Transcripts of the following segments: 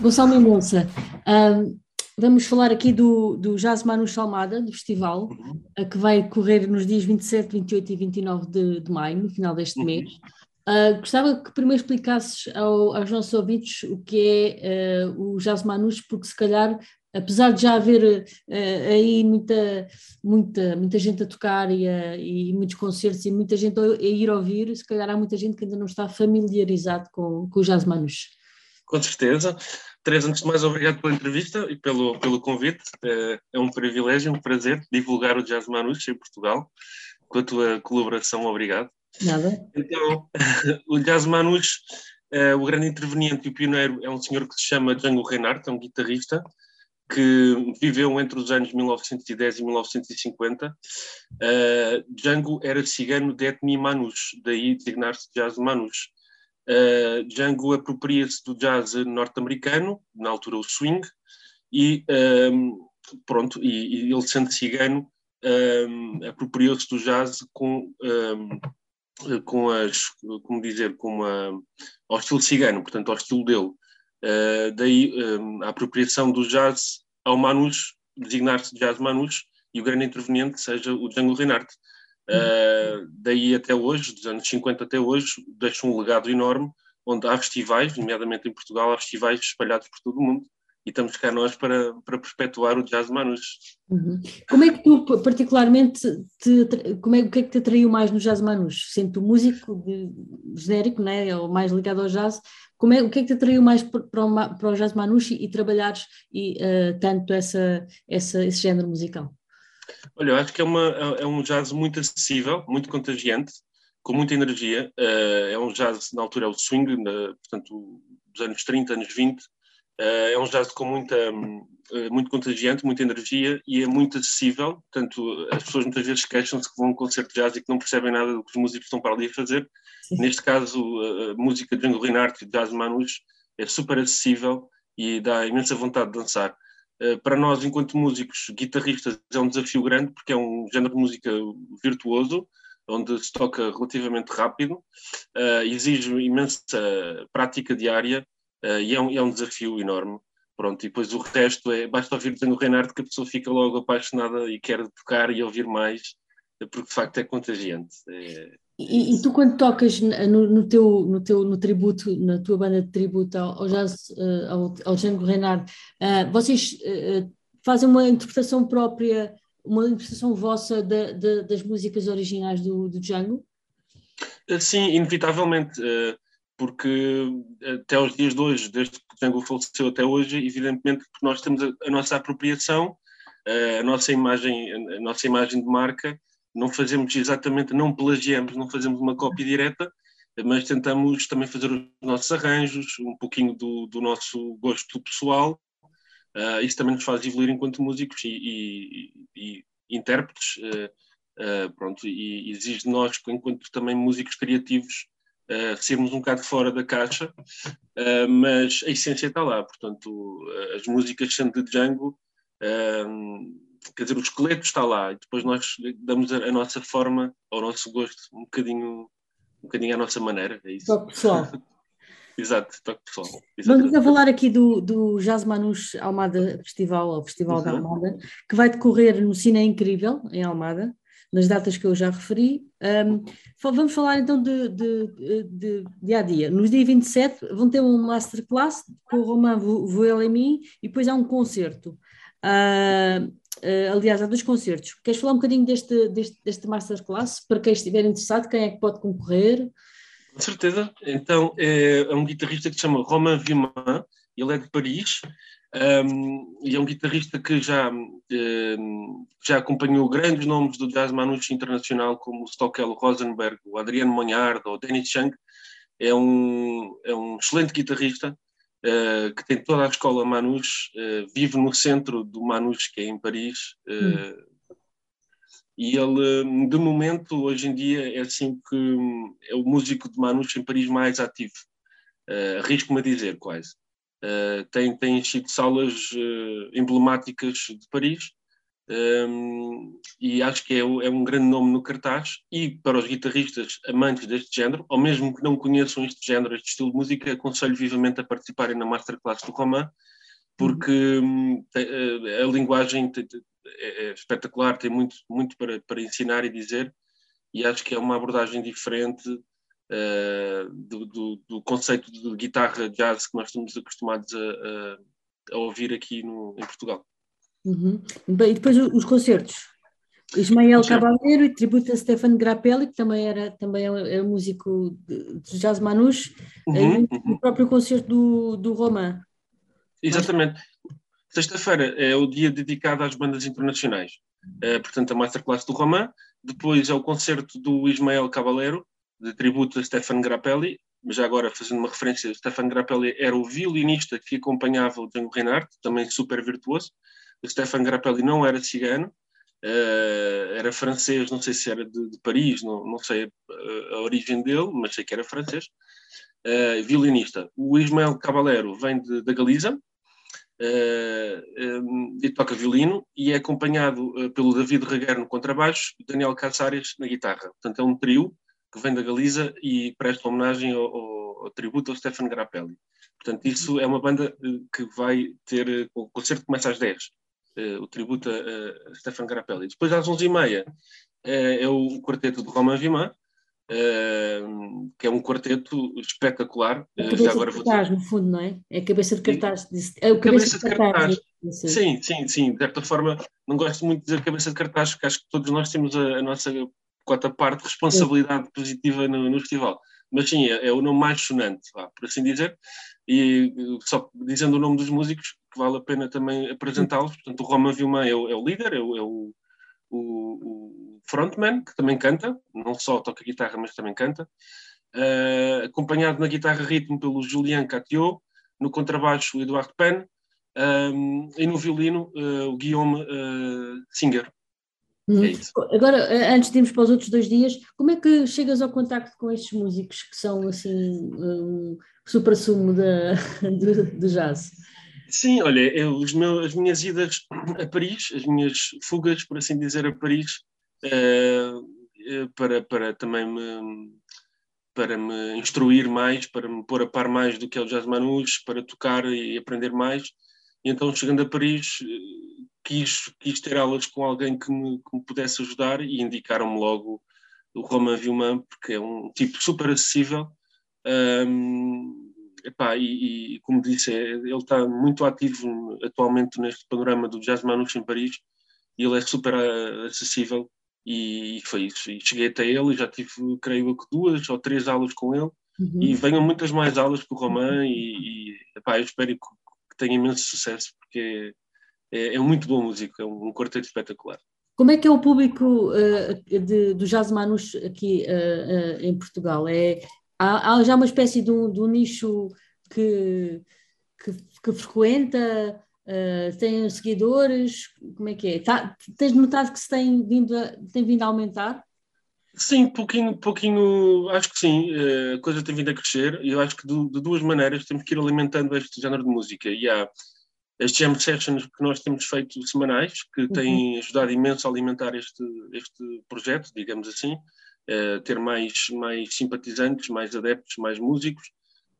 Gonçalo Mendonça, um, vamos falar aqui do, do Jazz Manus Salmada, do festival, uhum. que vai correr nos dias 27, 28 e 29 de, de maio, no final deste uhum. mês. Uh, gostava que primeiro explicasses ao, aos nossos ouvintes o que é uh, o Jazz Manus, porque se calhar, apesar de já haver uh, aí muita, muita, muita gente a tocar e, a, e, muitos concertos e muita gente a, a, ir ouvir, se calhar há muita gente que ainda não está familiarizado com, com o Jazz Manus. Com certeza. Teresa, antes de mais, obrigado pela entrevista e pelo, pelo convite. É, é um privilégio, um prazer divulgar o Jazz Manus em Portugal. Com a tua colaboração, obrigado. Nada. Então, o Jazz Manus, é, o grande interveniente e o pioneiro é um senhor que se chama Django Reinhardt, é um guitarrista que viveu entre os anos 1910 e 1950. Uh, Django era cigano de etnia Manus, daí designar-se Jazz Manus. Uh, Django apropria-se do jazz norte-americano, na altura o swing, e um, pronto, e, e, ele sendo cigano, um, apropriou-se do jazz com, um, com as, como dizer, com uma, ao estilo cigano, portanto ao estilo dele. Uh, daí a apropriação do jazz ao Manus, designar-se jazz Manus, e o grande interveniente seja o Django Reinhardt. Uh, daí até hoje, dos anos 50 até hoje, deixa um legado enorme, onde há festivais, nomeadamente em Portugal, há festivais espalhados por todo o mundo, e estamos cá nós para, para perpetuar o jazz manus. Uhum. Como é que tu, particularmente, te, como é, o que é que te atraiu mais no jazz manus? Sendo músico de, genérico, né, ou mais ligado ao jazz, como é, o que é que te atraiu mais para o, para o jazz manus e, e trabalhares e, uh, tanto essa, essa, esse género musical? Olha, eu acho que é, uma, é um jazz muito acessível, muito contagiante, com muita energia. Uh, é um jazz, na altura é o swing, na, portanto, dos anos 30, anos 20. Uh, eh, é um jazz com muita, uh, muito contagiante, muita energia e é muito acessível. Portanto, as pessoas muitas vezes queixam-se que vão a um concerto de jazz e que não percebem nada do que os músicos estão para ali a fazer. Sim. Neste caso, a música de Django Reinhardt e Jazz Manus é super acessível e dá imensa vontade de dançar. Eh, para nós, enquanto músicos, guitarristas, é um desafio grande, porque é um género de música virtuoso, onde se toca relativamente rápido, uh, exige imensa prática diária uh, e é um, é um, desafio enorme. Pronto, e depois o resto é, basta ouvir o Reinhardt que a pessoa fica logo apaixonada e quer tocar e ouvir mais, porque de facto é contagiante. É, e, e, tu quando tocas no, no, teu, no teu no tributo, na tua banda de tributo ao, ao jazz, uh, ao, ao Django Reinhardt, uh, vocês uh, fazem uma interpretação própria, uma interpretação vossa das músicas originais do, do Django? Sim, inevitavelmente, porque até aos dias de hoje, desde que Django faleceu até hoje, evidentemente que nós temos a, a nossa apropriação, a nossa imagem, a nossa imagem de marca, não fazemos exatamente, não plagiamos, não fazemos uma cópia direta, mas tentamos também fazer os nossos arranjos, um pouquinho do, do nosso gosto pessoal. Uh, isso também nos faz evoluir enquanto músicos e, e, e intérpretes, uh, uh, pronto, e exige de nós, enquanto também músicos criativos, sermos um bocado fora da caixa, mas a essência está lá, portanto, as músicas sendo de Django, quer dizer, o esqueleto está lá e depois nós damos a, a nossa forma ao nosso gosto um bocadinho, um bocadinho à nossa maneira, é isso. Toque pessoal. Exato, toque pessoal. Exatamente. Vamos a falar aqui do, do Jazz Manus Almada Festival, ou Festival uhum. da Almada, que vai decorrer no Cine Incrível, em Almada, nas datas que eu já referi. Um, vamos falar então de, de, de, dia a dia. Nos dia 27 vão ter um masterclass com o Romain Vuelemi e depois há um concerto. Uh, Uh, aliás, há dois concertos. Queres falar um bocadinho deste, deste, deste Masterclass? Para quem estiver interessado, quem é que pode concorrer? Com certeza. Então, é, é um guitarrista que se chama Romain Viman, ele é de Paris. Um, e é um guitarrista que já, um, já acompanhou grandes nomes do jazz manouche internacional, como o Stockel Rosenberg, o Adriano ou o Dennis Chang. É um, é um excelente guitarrista uh, que tem toda a escola manouche, uh, vive no centro do manouche, que é em Paris. Uh, E ele, de momento, hoje em dia, é assim que é o músico de manouche em Paris mais ativo. Arrisco-me a dizer, quase. Uh, tem, tem enchido salas uh, emblemáticas de Paris um, e acho que é, é, um grande nome no cartaz e para os guitarristas amantes deste género, ou mesmo que não conheçam este género, este estilo de música, aconselho vivamente a participarem na Masterclass do Roman, porque a, a, linguagem é, é, espetacular, tem muito, muito para, para ensinar e dizer e acho que é uma abordagem diferente uh, do, do, do, conceito de guitarra jazz que nós estamos acostumados a, a, a ouvir aqui no, em Portugal. Uhum. Bem, e depois os concertos? Ismael Cabaleiro e tributo a Stefan Grappelli, que também era, também é músico de, de jazz manouche, uhum, e uhum. o próprio concerto do, do Roman. Exatamente. Sexta-feira é o dia dedicado às bandas internacionais. Uh, portanto, a Masterclass do Roman. Depois é o concerto do Ismael Cabaleiro, de tributo a Stefan Grappelli, mas já agora fazendo uma referência, Stefan Grappelli era o violinista que acompanhava o Django Reinhardt, também super virtuoso. Stefan Grappelli não era cigano, uh, era francês, não sei se era de, de Paris, não, não sei a, a, origem dele, mas sei que era francês. Uh, violinista. O Ismael Caballero vem de, da Galiza, uh, um, e toca violino e é acompanhado uh, pelo David Reguer no contrabaixo e Daniel Casares na guitarra. Portanto, é um trio que vem da Galiza e presta homenagem ao, ao, ao tributo ao Stefano Grappelli. Portanto, isso é uma banda eh, que vai ter. Eh, o concerto começa às 10, eh, o tributo a, a Stefano Grappelli. Depois, às 11h30, é, é o quarteto de Romain Vimã, que é um quarteto espetacular. Já agora de cartaz, vou... no fundo, não é? É a cabeça de cartaz. É o cabeça, cabeça de cartaz. cartaz. Sim, sim, sim. De certa forma, não gosto muito de dizer cabeça de cartaz, porque acho que todos nós temos a, a nossa quanto parte de responsabilidade positiva no, no festival. Mas sim, é, é, o nome mais sonante, vá, por assim dizer. E só dizendo o nome dos músicos, que vale a pena também apresentá-los. Portanto, o Roma Vilman é, é o líder, é o, é o, o, frontman, que também canta, não só toca guitarra, mas também canta. Uh, acompanhado na guitarra ritmo pelo Julian Catiot, no contrabaixo o Eduardo Penn, um, e no violino uh, o Guillaume uh, Singer. É Agora, eh, antes de irmos para os outros dois dias, como é que chegas ao contacto com estes músicos que são assim um supra-sumo do, do jazz? Sim, olha, eu, os meus, as minhas idas a Paris, as minhas fugas, por assim dizer, a Paris, uh, para, para também me, para me instruir mais, para me pôr a par mais do que é o jazz manouche, para tocar e aprender mais. E então, chegando a Paris, quis, quis ter aulas com alguém que me, que me pudesse ajudar e indicaram-me logo o Roman Vilman, porque é um tipo super acessível. Um, epá, e, e, como disse, é, ele está muito ativo atualmente neste panorama do Jazz Manouche em Paris e ele é super uh, acessível e, e, foi isso. E cheguei até ele e já tive, creio que duas ou três aulas com ele uhum. e venham muitas mais aulas com o Roman e, e epá, eu espero que, tenha imenso sucesso porque é, é muito bom músico, é um, um quarteto espetacular. Como é que é o público uh, de, do Jazz Manus aqui uh, uh, em Portugal? É, há, há, já uma espécie de de um nicho que, que, que frequenta, tem seguidores, como é que é? Tá, tens notado que se tem vindo a, tem vindo a aumentar? Sim, pouquinho, pouquinho, acho que sim, a coisa tem vindo a crescer e eu acho que de, de duas maneiras temos que ir alimentando este género de música. E há, as jam sessions que nós temos feito semanais, que uhum. têm ajudado imenso a alimentar este, este projeto, digamos assim, uh, ter mais, mais simpatizantes, mais adeptos, mais músicos.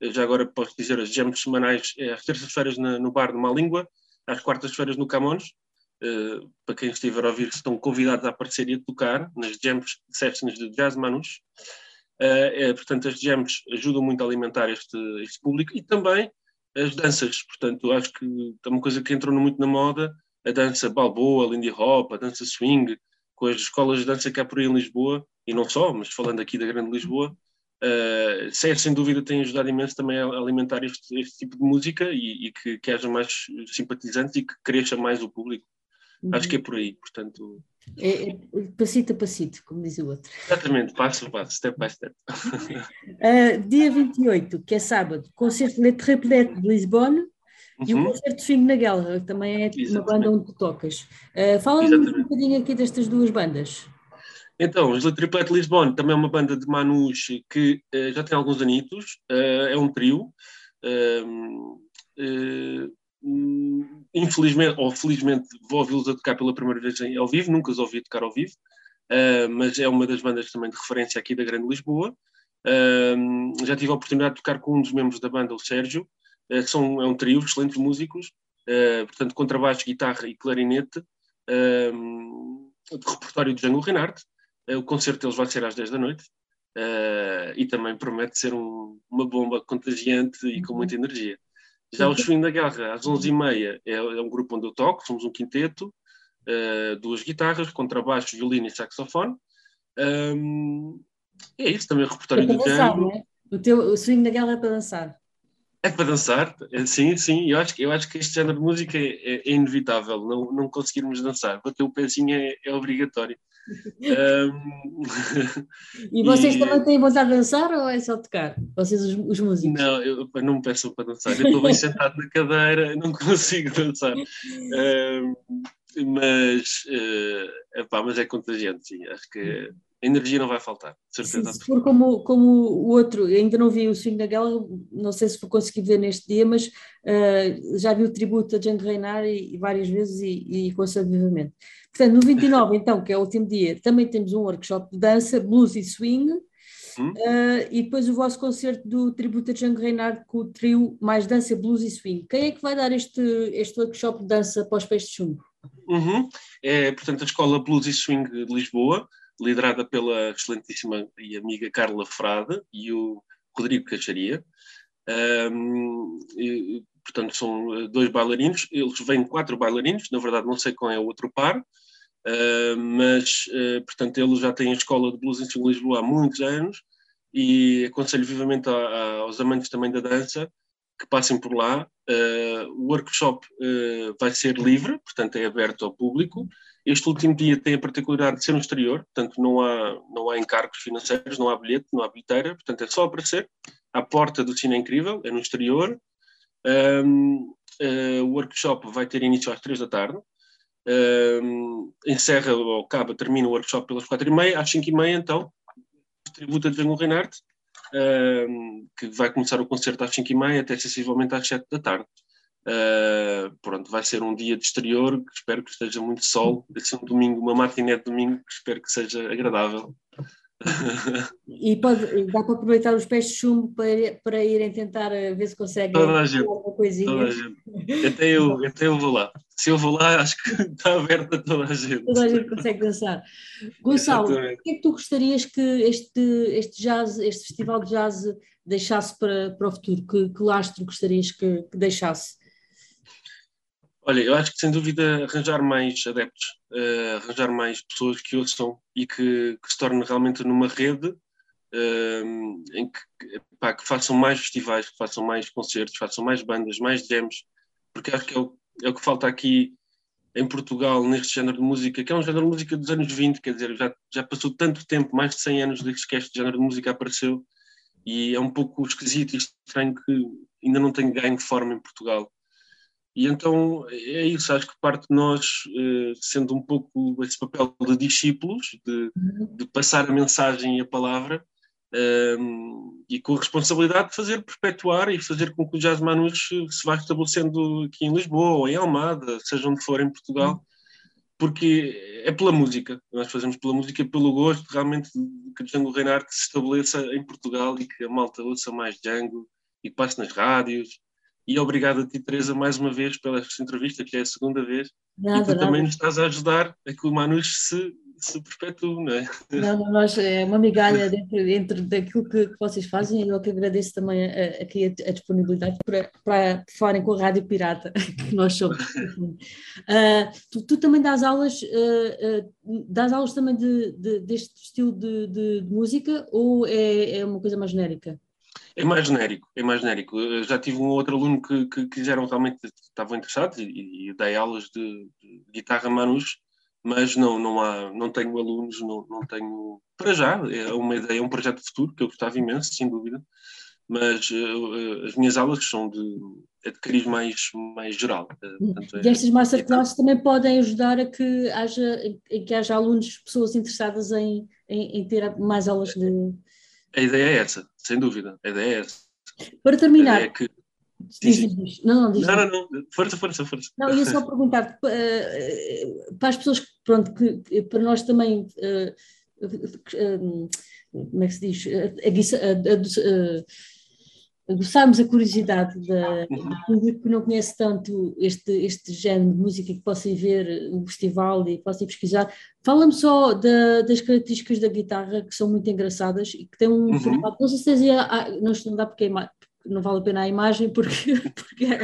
Uh, já agora posso dizer, as jams semanais é às terças-feiras no bar de Má Língua, às quartas-feiras no Camões. Uh, para quem estiver a ouvir, estão convidados a aparecer e a tocar nas jams sessions de Jazz Manus. É, portanto, as jams ajudam muito a alimentar este, este público e também as danças. Portanto, acho que é uma coisa que entrou muito na moda, a dança balboa, lindy hop, a dança swing, com as escolas de dança que há por aí em Lisboa, e não só, mas falando aqui da Grande Lisboa, Uh, sem dúvida tem ajudado imenso também a alimentar este, este tipo de música e, e que, que, haja mais simpatizantes e que cresça mais o público. Uhum. Acho que é por aí, portanto. É, é, passito a passito, como diz o outro. Exatamente, passo a passo, step by step. uh, dia 28, que é sábado, concerto Le Triplet de Lisbonne uhum. e o uhum. concerto de Swing na Guerra, que também é Exatamente. uma banda onde tu tocas. Uh, Fala-me um bocadinho aqui destas duas bandas. Então, os Le Triplet Lisbonne também é uma banda de Manus que uh, já tem alguns anitos, uh, é um trio. Uh, infelizmente, ou felizmente, vou ouvi-los a tocar pela primeira vez ao vivo, nunca os ouvi tocar ao vivo, mas é uma das bandas também de referência aqui da Grande Lisboa. já tive a oportunidade de tocar com um dos membros da banda, o Sérgio. são, é um trio, excelentes músicos, portanto, contrabaixo, guitarra e clarinete, de repertório de Django Reinhardt. O concerto deles vai ser às 10 da noite uh, e também promete ser um, uma bomba contagiante e com muita energia. Já o Swing da Guerra, às 11h30, é, é um grupo onde eu toco, somos um quinteto, uh, duas guitarras, contrabaixo, violino e saxofone. Um, é isso, também o repertório é do Django. É? O, teu, o Swing da Guerra é para dançar. É para dançar, é, sim, sim. Eu acho, eu acho que este género de música é, é, é inevitável, não, não conseguirmos dançar. Bater o pezinho é, é obrigatório um... e vocês e... também têm vontade de dançar ou é só tocar? Vocês, os, os músicos? Não, eu, não me peçam para dançar. Eu estou bem sentado na cadeira, não consigo dançar. Um, mas, uh, epá, mas é contagiante, sim. Acho que a energia não vai faltar, certeza. Se, se for como, como o outro, ainda não vi o Swing da Guerra, não sei se vou conseguir ver neste dia, mas uh, já vi o tributo a Django Reinhardt e, e, várias vezes e, e conheço vivamente. Portanto, no 29, então, que é o último dia, também temos um workshop de dança, blues e swing, hum? uh, e depois o vosso concerto do tributo a Django Reinhardt com o trio mais dança, blues e swing. Quem é que vai dar este, este workshop de dança para os pés de chumbo? Uhum. É, portanto, a Escola Blues e Swing de Lisboa, liderada pela excelentíssima e amiga Carla Frade e o Rodrigo Caixaria. Um, e, portanto, são dois bailarinos. Eles vêm quatro bailarinos, na verdade, não sei qual é o outro par, uh, mas, uh, portanto, eles já têm a escola de blues em Lisboa há muitos anos e aconselho vivamente a, a, aos amantes também da dança que passem por lá. Uh, o workshop vai ser livre, portanto, é aberto ao público este último dia tem a particularidade de ser no exterior, portanto não há, não há encargos financeiros, não há bilhete, não há bilheteira, portanto é só aparecer à porta do Cine Incrível, é no exterior. Um, uh, o workshop vai ter início às três da tarde. Um, encerra ou acaba, termina o workshop pelas quatro e meia, às cinco e meia então, tributa de Django Reinhardt, que vai começar o concerto às cinco e meia até sensivelmente às sete da tarde. Uh, pronto, vai ser um dia de exterior, espero que esteja muito sol, vai ser um domingo, uma matiné de domingo, que espero que seja agradável. e pode, dá para aproveitar os pés de chumbo para, para irem tentar eh, ver se conseguem toda a gente, alguma coisinha. Toda a gente. Até, eu, até eu vou lá. Se eu vou lá, acho que está aberto a toda a gente. Toda a gente consegue dançar. Gonçalo, o que é que tu gostarias que este, este jazz, este festival de jazz deixasse para, para o futuro? Que, que lastro gostarias que, que deixasse? Olha, eu acho que sem dúvida arranjar mais adeptos, uh, arranjar mais pessoas que ouçam e que, que se torne realmente numa rede uh, em que, pá, que, façam mais festivais, que façam mais concertos, façam mais bandas, mais jams, porque acho que é o, é o que falta aqui em Portugal neste género de música, que é um género de música dos anos 20, quer dizer, já, já passou tanto tempo, mais de 100 anos desde que este género de música apareceu, e é um pouco esquisito e estranho que ainda não tem ganho forma em Portugal. E então é isso, acho que parte de nós, eh, sendo um pouco esse papel de discípulos, de, de passar a mensagem e a palavra, um, e com a responsabilidade de fazer perpetuar e fazer com que o Jazz Manus se vá estabelecendo aqui em Lisboa ou em Almada, seja onde for em Portugal, uhum. porque é pela música, nós fazemos pela música, pelo gosto realmente que o Django Reinhardt se estabeleça em Portugal e que a malta ouça mais Django e que passe nas rádios e obrigado a ti, Teresa, mais uma vez pela esta entrevista, que é a segunda vez, nada, e tu nada. também nos estás a ajudar a que o Manus se, se perpetue, não é? Não, nós, é uma migalha dentro, dentro daquilo que, que vocês fazem e eu que agradeço também a, aqui a, a, disponibilidade para, para falarem com a Rádio Pirata, que nós somos. Uh, tu, tu, também dás aulas, uh, uh, dás aulas também de, de deste estilo de, de, de música ou é, é uma coisa mais genérica? É mais genérico, é mais genérico. Eu já tive um outro aluno que, que quiseram realmente, estavam interessados e, e dei aulas de, de guitarra manus, mas não, não há, não tenho alunos, não, não tenho, para já, é uma ideia, é um projeto de futuro que eu gostava imenso, sem dúvida, mas uh, as minhas aulas são de, é de cariz mais, mais geral. Uh, portanto, e estas masterclasses é, também podem ajudar a que haja, a que haja alunos, pessoas interessadas em, em, em ter mais aulas de a ideia é essa, sem dúvida. A ideia é essa. Para terminar. É que... Diz, diz, diz. Não, não, diz. Não, não, não. Força, força, força. Não, ia só perguntar para as pessoas que, pronto, que para nós também. Uh, como é que se diz? aguçarmos a curiosidade da, do público que não conhece tanto este, este género de música que possa ir ver o festival e possa ir pesquisar. Fala-me só da, das características da guitarra que são muito engraçadas e que tem um uhum. formato, não sei se ah, não, não dá porque é, não vale a pena a imagem porque, porque é.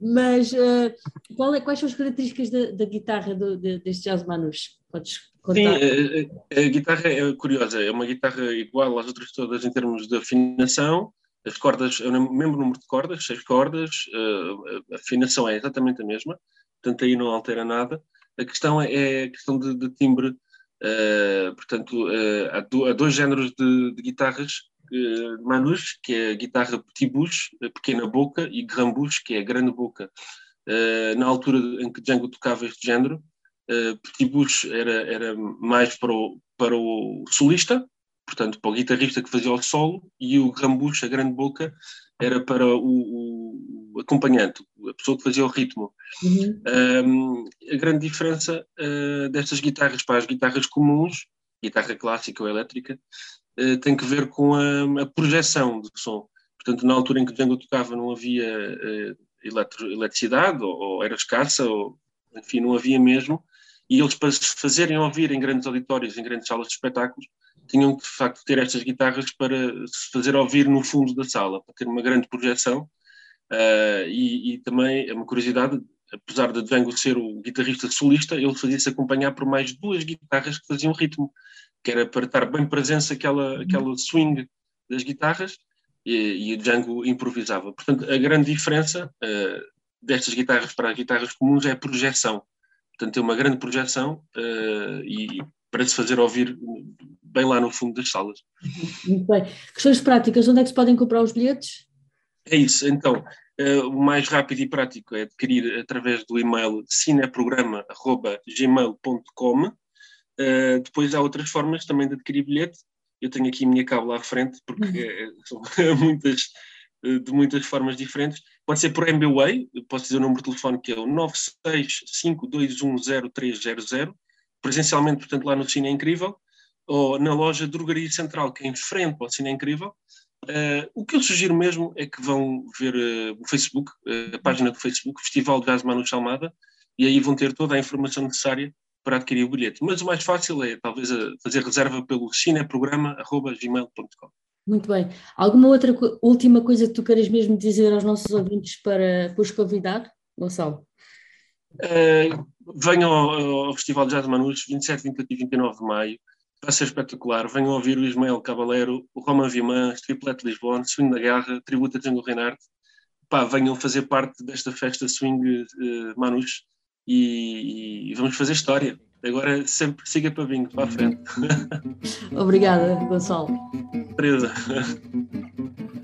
Mas uh, é, quais são as características da, da guitarra do, de, deste jazz manus? Podes contar? Sim, a, a, guitarra é curiosa, é uma guitarra igual às outras todas em termos de afinação, as cordas, é o mesmo número de cordas, seis cordas, a afinação é exatamente a mesma, portanto aí não altera nada. A questão é, é a questão de, de timbre, uh, portanto uh, há, do, há, dois géneros de, de guitarras manus, que é a guitarra petit bouche, pequena boca, e grand bouche, que é a grande boca. na altura em que Django tocava este género, uh, Petit Bush era, era mais para o, para o solista, portanto, para o guitarrista que fazia o solo, e o Rambush, a grande boca, era para o, o acompanhante, a pessoa que fazia o ritmo. Uhum. Um, a grande diferença uh, destas guitarras para as guitarras comuns, guitarra clássica ou elétrica, tem que ver com a, a, projeção do som. Portanto, na altura em que Django tocava não havia uh, eletro, eletricidade, ou, ou, era escassa, ou enfim, não havia mesmo, e eles, para se fazerem ouvir em grandes auditórios, em grandes salas de espetáculos, tinham de facto, ter estas guitarras para se fazer ouvir no fundo da sala, para ter uma grande projeção. Uh, e, e, também é uma curiosidade, apesar de Django ser o guitarrista solista, ele fazia-se acompanhar por mais duas guitarras que faziam ritmo, que era para estar bem presença aquela, aquela swing das guitarras, e, e Django improvisava. Portanto, a grande diferença uh, destas guitarras para as guitarras comuns é a projeção. Portanto, tem uma grande projeção uh, e para se fazer ouvir bem lá no fundo das salas. Muito bem. Questões práticas, onde é que se podem comprar os bilhetes? É isso, então, uh, o mais rápido e prático é adquirir através do e-mail cineprograma.gmail.com uh, eh, Depois há outras formas também de adquirir bilhete. Eu tenho aqui a minha cabo à frente, porque uhum. são muitas eh, de muitas formas diferentes. Pode ser por MBWay, posso dizer o número de telefone que é o 965210300, presencialmente, portanto, lá no Cine é Incrível, ou na loja Drogaria Central, que é em frente ao Cine é Incrível. Uh, o que eu sugiro mesmo é que vão ver uh, o Facebook, uh, a página do Facebook, Festival de Jazz Manu Chalmada, e aí vão ter toda a informação necessária para adquirir o bilhete. Mas o mais fácil é talvez fazer reserva pelo cineprograma.gmail.com. Muito bem. Alguma outra última coisa que tu queres mesmo dizer aos nossos ouvintes para, para os convidar, Gonçalo? Venham ao, ao, Festival de Jazz Manus, 27, 28 e 29 de maio. Vai ser espetacular. Venham ouvir o Ismael Caballero, o Roman Vimans, Triplete Lisboa, Swing da Guerra, Tributo a Django Reinhardt. Pá, venham fazer parte desta festa Swing uh, Manus e, e vamos fazer história. Agora sempre siga para vinho, para a frente. Obrigada, Gonçalo. Presa.